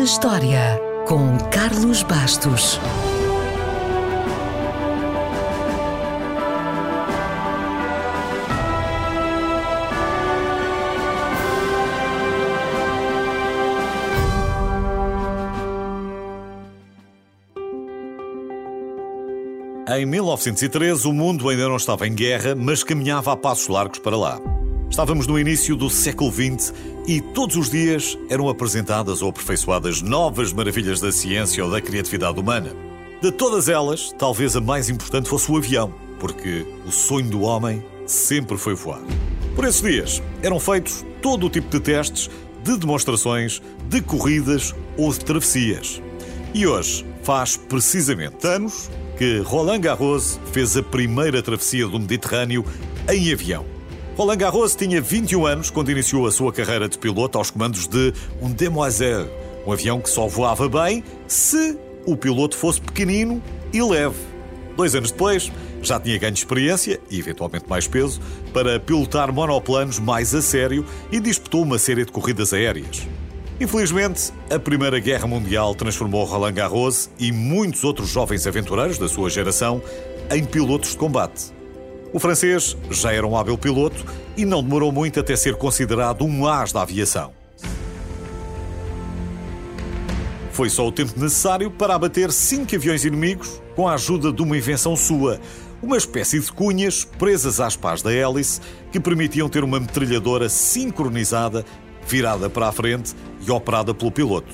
na História, com Carlos Bastos. Em 1913, o mundo ainda não estava em guerra, mas caminhava a passos largos para lá. Estávamos no início do século XX e todos os dias eram apresentadas ou aperfeiçoadas novas maravilhas da ciência ou da criatividade humana. De todas elas, talvez a mais importante fosse o avião, porque o sonho do homem sempre foi voar. Por esses dias, eram feitos todo o tipo de testes, de demonstrações, de corridas ou de travessias. E hoje faz precisamente anos que Roland Garros fez a primeira travessia do Mediterrâneo em avião. Roland Garros tinha 21 anos quando iniciou a sua carreira de piloto aos comandos de um Demoiselle, um avião que só voava bem se o piloto fosse pequenino e leve. Dois anos depois, já tinha ganho experiência e eventualmente mais peso para pilotar monoplanos mais a sério e disputou uma série de corridas aéreas. Infelizmente, a Primeira Guerra Mundial transformou Roland Garros e muitos outros jovens aventureiros da sua geração em pilotos de combate. O francês já era um hábil piloto e não demorou muito até ser considerado um as da aviação. Foi só o tempo necessário para abater cinco aviões inimigos com a ajuda de uma invenção sua, uma espécie de cunhas presas às pás da hélice que permitiam ter uma metralhadora sincronizada virada para a frente e operada pelo piloto.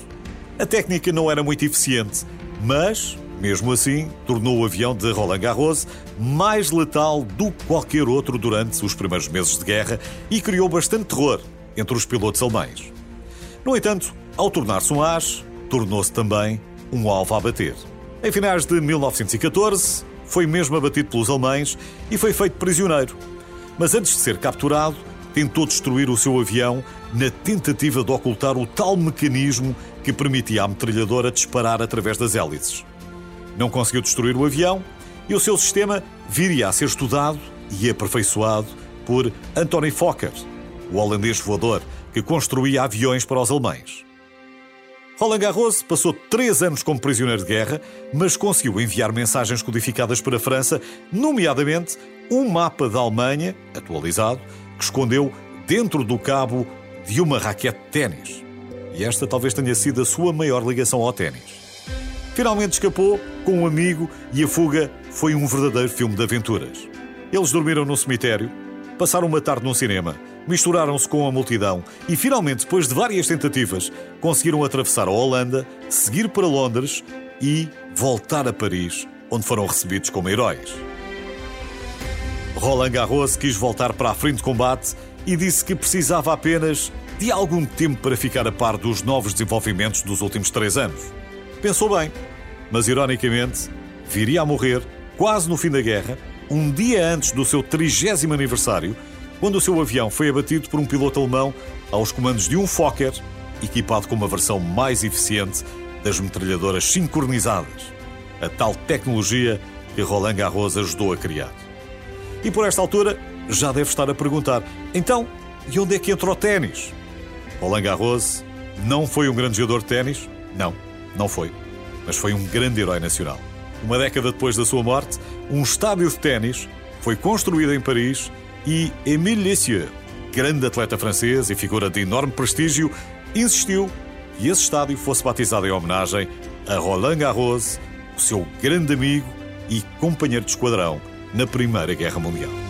A técnica não era muito eficiente, mas, mesmo assim, tornou o avião de Roland Garros mais letal do que qualquer outro durante os primeiros meses de guerra e criou bastante terror entre os pilotos alemães. No entanto, ao tornar-se um as, tornou-se também um alvo a bater. Em finais de 1914, foi mesmo abatido pelos alemães e foi feito prisioneiro. Mas antes de ser capturado, tentou destruir o seu avião na tentativa de ocultar o tal mecanismo que permitia à metralhadora disparar através das hélices. Não conseguiu destruir o avião e o seu sistema viria a ser estudado e aperfeiçoado por Anthony Fokker, o holandês voador que construía aviões para os alemães. Roland Garros passou três anos como prisioneiro de guerra, mas conseguiu enviar mensagens codificadas para a França, nomeadamente um mapa da Alemanha, atualizado, que escondeu dentro do cabo de uma raquete de ténis. E esta talvez tenha sido a sua maior ligação ao ténis. Finalmente escapou com um amigo e a fuga foi um verdadeiro filme de aventuras. Eles dormiram num cemitério, passaram uma tarde num cinema, misturaram-se com a multidão e finalmente, depois de várias tentativas, conseguiram atravessar a Holanda, seguir para Londres e voltar a Paris, onde foram recebidos como heróis. Roland Garros quis voltar para a frente de combate e disse que precisava apenas de algum tempo para ficar a par dos novos desenvolvimentos dos últimos três anos. Pensou bem, mas ironicamente, viria a morrer, quase no fim da guerra, um dia antes do seu trigésimo aniversário, quando o seu avião foi abatido por um piloto alemão aos comandos de um Fokker, equipado com uma versão mais eficiente das metralhadoras sincronizadas, a tal tecnologia que Roland Garros ajudou a criar. E por esta altura já deve estar a perguntar: então, e onde é que entra o ténis? Roland Garros não foi um grande jogador de ténis? Não, não foi. Mas foi um grande herói nacional. Uma década depois da sua morte, um estádio de ténis foi construído em Paris e Émile Lessieux, grande atleta francês e figura de enorme prestígio, insistiu que esse estádio fosse batizado em homenagem a Roland Garros, o seu grande amigo e companheiro de esquadrão na Primeira Guerra Mundial.